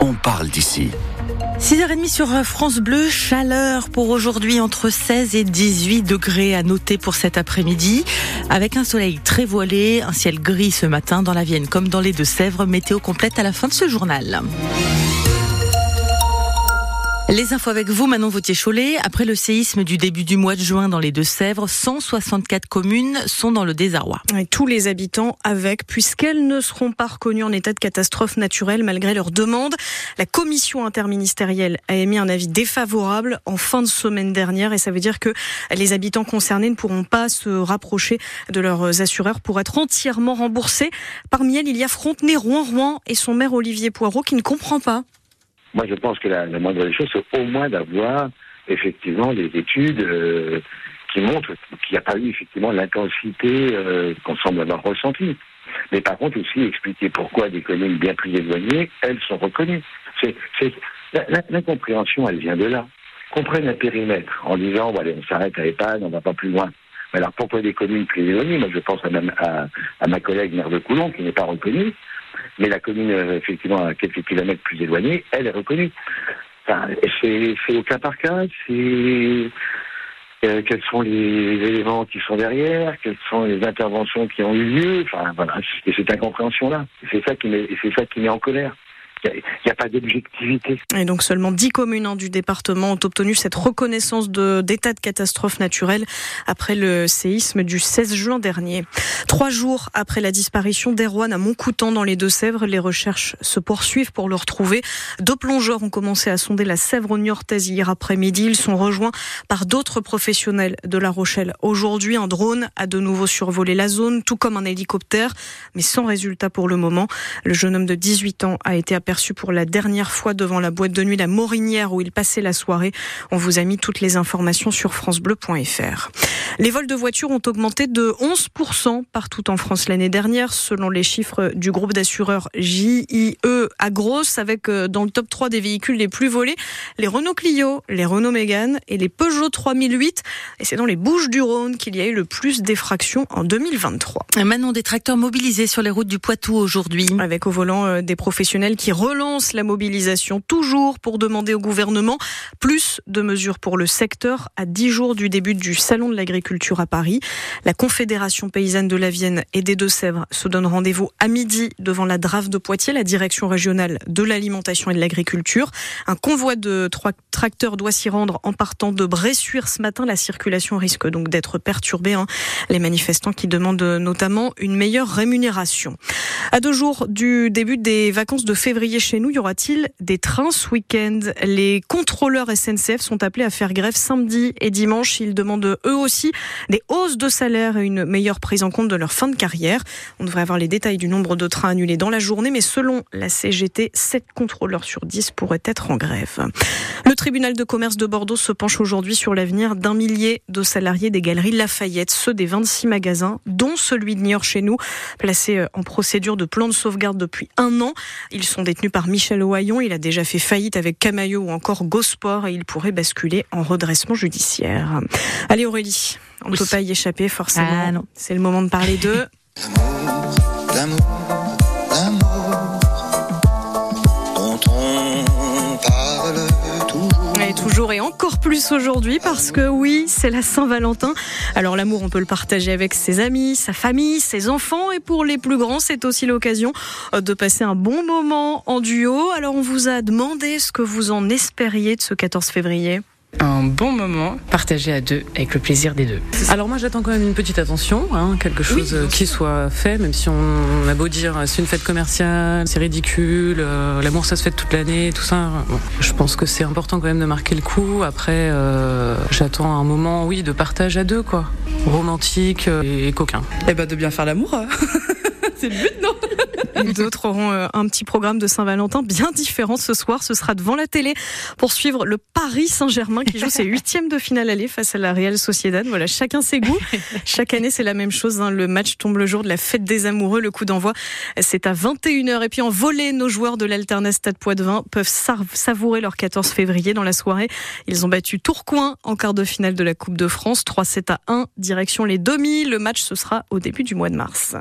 On parle d'ici. 6h30 sur France Bleu, chaleur pour aujourd'hui entre 16 et 18 degrés à noter pour cet après-midi, avec un soleil très voilé, un ciel gris ce matin dans la Vienne comme dans les Deux-Sèvres, météo complète à la fin de ce journal. Les infos avec vous, Manon Vautier-Cholet. Après le séisme du début du mois de juin dans les Deux-Sèvres, 164 communes sont dans le désarroi. Et tous les habitants avec, puisqu'elles ne seront pas reconnues en état de catastrophe naturelle malgré leur demande. La commission interministérielle a émis un avis défavorable en fin de semaine dernière et ça veut dire que les habitants concernés ne pourront pas se rapprocher de leurs assureurs pour être entièrement remboursés. Parmi elles, il y a Frontenay-Rouen-Rouen et son maire Olivier Poirot qui ne comprend pas. Moi, je pense que la, moindre des choses, c'est au moins d'avoir effectivement des études euh, qui montrent qu'il n'y a pas eu effectivement l'intensité euh, qu'on semble avoir ressentie. Mais par contre aussi expliquer pourquoi des communes bien plus éloignées, elles sont reconnues. C'est, l'incompréhension, elle vient de là. Qu'on un périmètre en disant, on s'arrête à EHPAD, on ne va pas plus loin. Mais alors pourquoi des communes plus éloignées? Moi, je pense à, à ma collègue maire de Coulon, qui n'est pas reconnue mais la commune, euh, effectivement, à quelques kilomètres plus éloignée, elle est reconnue. C'est au cas par cas, c'est euh, quels sont les éléments qui sont derrière, quelles sont les interventions qui ont eu lieu. Enfin, voilà, c'est cette incompréhension-là. C'est ça qui c'est ça qui met en colère. Il n'y a, pas d'objectivité. Et donc seulement 10 communes du département ont obtenu cette reconnaissance d'état de, catastrophe naturelle après le séisme du 16 juin dernier. Trois jours après la disparition d'Erwan à Montcoutan dans les Deux-Sèvres, les recherches se poursuivent pour le retrouver. Deux plongeurs ont commencé à sonder la Sèvre niortaise hier après-midi. Ils sont rejoints par d'autres professionnels de La Rochelle. Aujourd'hui, un drone a de nouveau survolé la zone, tout comme un hélicoptère, mais sans résultat pour le moment. Le jeune homme de 18 ans a été aperçu pour la dernière fois devant la boîte de nuit La Morinière où il passait la soirée. On vous a mis toutes les informations sur francebleu.fr. Les vols de voitures ont augmenté de 11% partout en France l'année dernière, selon les chiffres du groupe d'assureurs JIE Agros, avec euh, dans le top 3 des véhicules les plus volés, les Renault Clio, les Renault Mégane et les Peugeot 3008. Et c'est dans les Bouches du Rhône qu'il y a eu le plus d'effractions en 2023. Maintenant, des tracteurs mobilisés sur les routes du Poitou aujourd'hui. Avec au volant euh, des professionnels qui relance la mobilisation toujours pour demander au gouvernement plus de mesures pour le secteur à 10 jours du début du Salon de l'agriculture à Paris. La Confédération paysanne de la Vienne et des Deux-Sèvres se donne rendez-vous à midi devant la Drave de Poitiers, la direction régionale de l'alimentation et de l'agriculture. Un convoi de trois tracteurs doit s'y rendre en partant de Bressuire ce matin. La circulation risque donc d'être perturbée. Hein. Les manifestants qui demandent notamment une meilleure rémunération. À deux jours du début des vacances de février, chez nous, y aura-t-il des trains ce week-end? Les contrôleurs SNCF sont appelés à faire grève samedi et dimanche. Ils demandent eux aussi des hausses de salaire et une meilleure prise en compte de leur fin de carrière. On devrait avoir les détails du nombre de trains annulés dans la journée, mais selon la CGT, 7 contrôleurs sur 10 pourraient être en grève. Le tribunal de commerce de Bordeaux se penche aujourd'hui sur l'avenir d'un millier de salariés des galeries Lafayette, ceux des 26 magasins, dont celui de Niort chez nous, placé en procédure de plan de sauvegarde depuis un an. Ils sont détenus par Michel Ohaillon. Il a déjà fait faillite avec Camaillot ou encore Gosport et il pourrait basculer en redressement judiciaire. Allez Aurélie, on ne peut pas y échapper forcément. Ah, C'est le moment de parler de... toujours et encore plus aujourd'hui parce que oui, c'est la Saint-Valentin. Alors l'amour, on peut le partager avec ses amis, sa famille, ses enfants et pour les plus grands, c'est aussi l'occasion euh, de passer un bon moment en duo. Alors on vous a demandé ce que vous en espériez de ce 14 février un bon moment partagé à deux avec le plaisir des deux. Alors moi j'attends quand même une petite attention, hein, quelque chose qui soit fait, même si on a beau dire c'est une fête commerciale, c'est ridicule, euh, l'amour ça se fait toute l'année, tout ça. je pense que c'est important quand même de marquer le coup. Après euh, j'attends un moment, oui, de partage à deux quoi, romantique et coquin. Et eh bah ben, de bien faire l'amour. C'est le but non D'autres auront euh, un petit programme de Saint-Valentin bien différent ce soir. Ce sera devant la télé pour suivre le Paris Saint-Germain qui joue ses huitièmes de finale aller face à la Real Sociedad. Voilà, chacun ses goûts. Chaque année, c'est la même chose. Hein. Le match tombe le jour de la fête des amoureux. Le coup d'envoi, c'est à 21h. Et puis en volée, nos joueurs de l'Alternat Stade Poitvin peuvent savourer leur 14 février dans la soirée. Ils ont battu Tourcoing en quart de finale de la Coupe de France. 3-7 à 1, direction les demi. Le match, ce sera au début du mois de mars.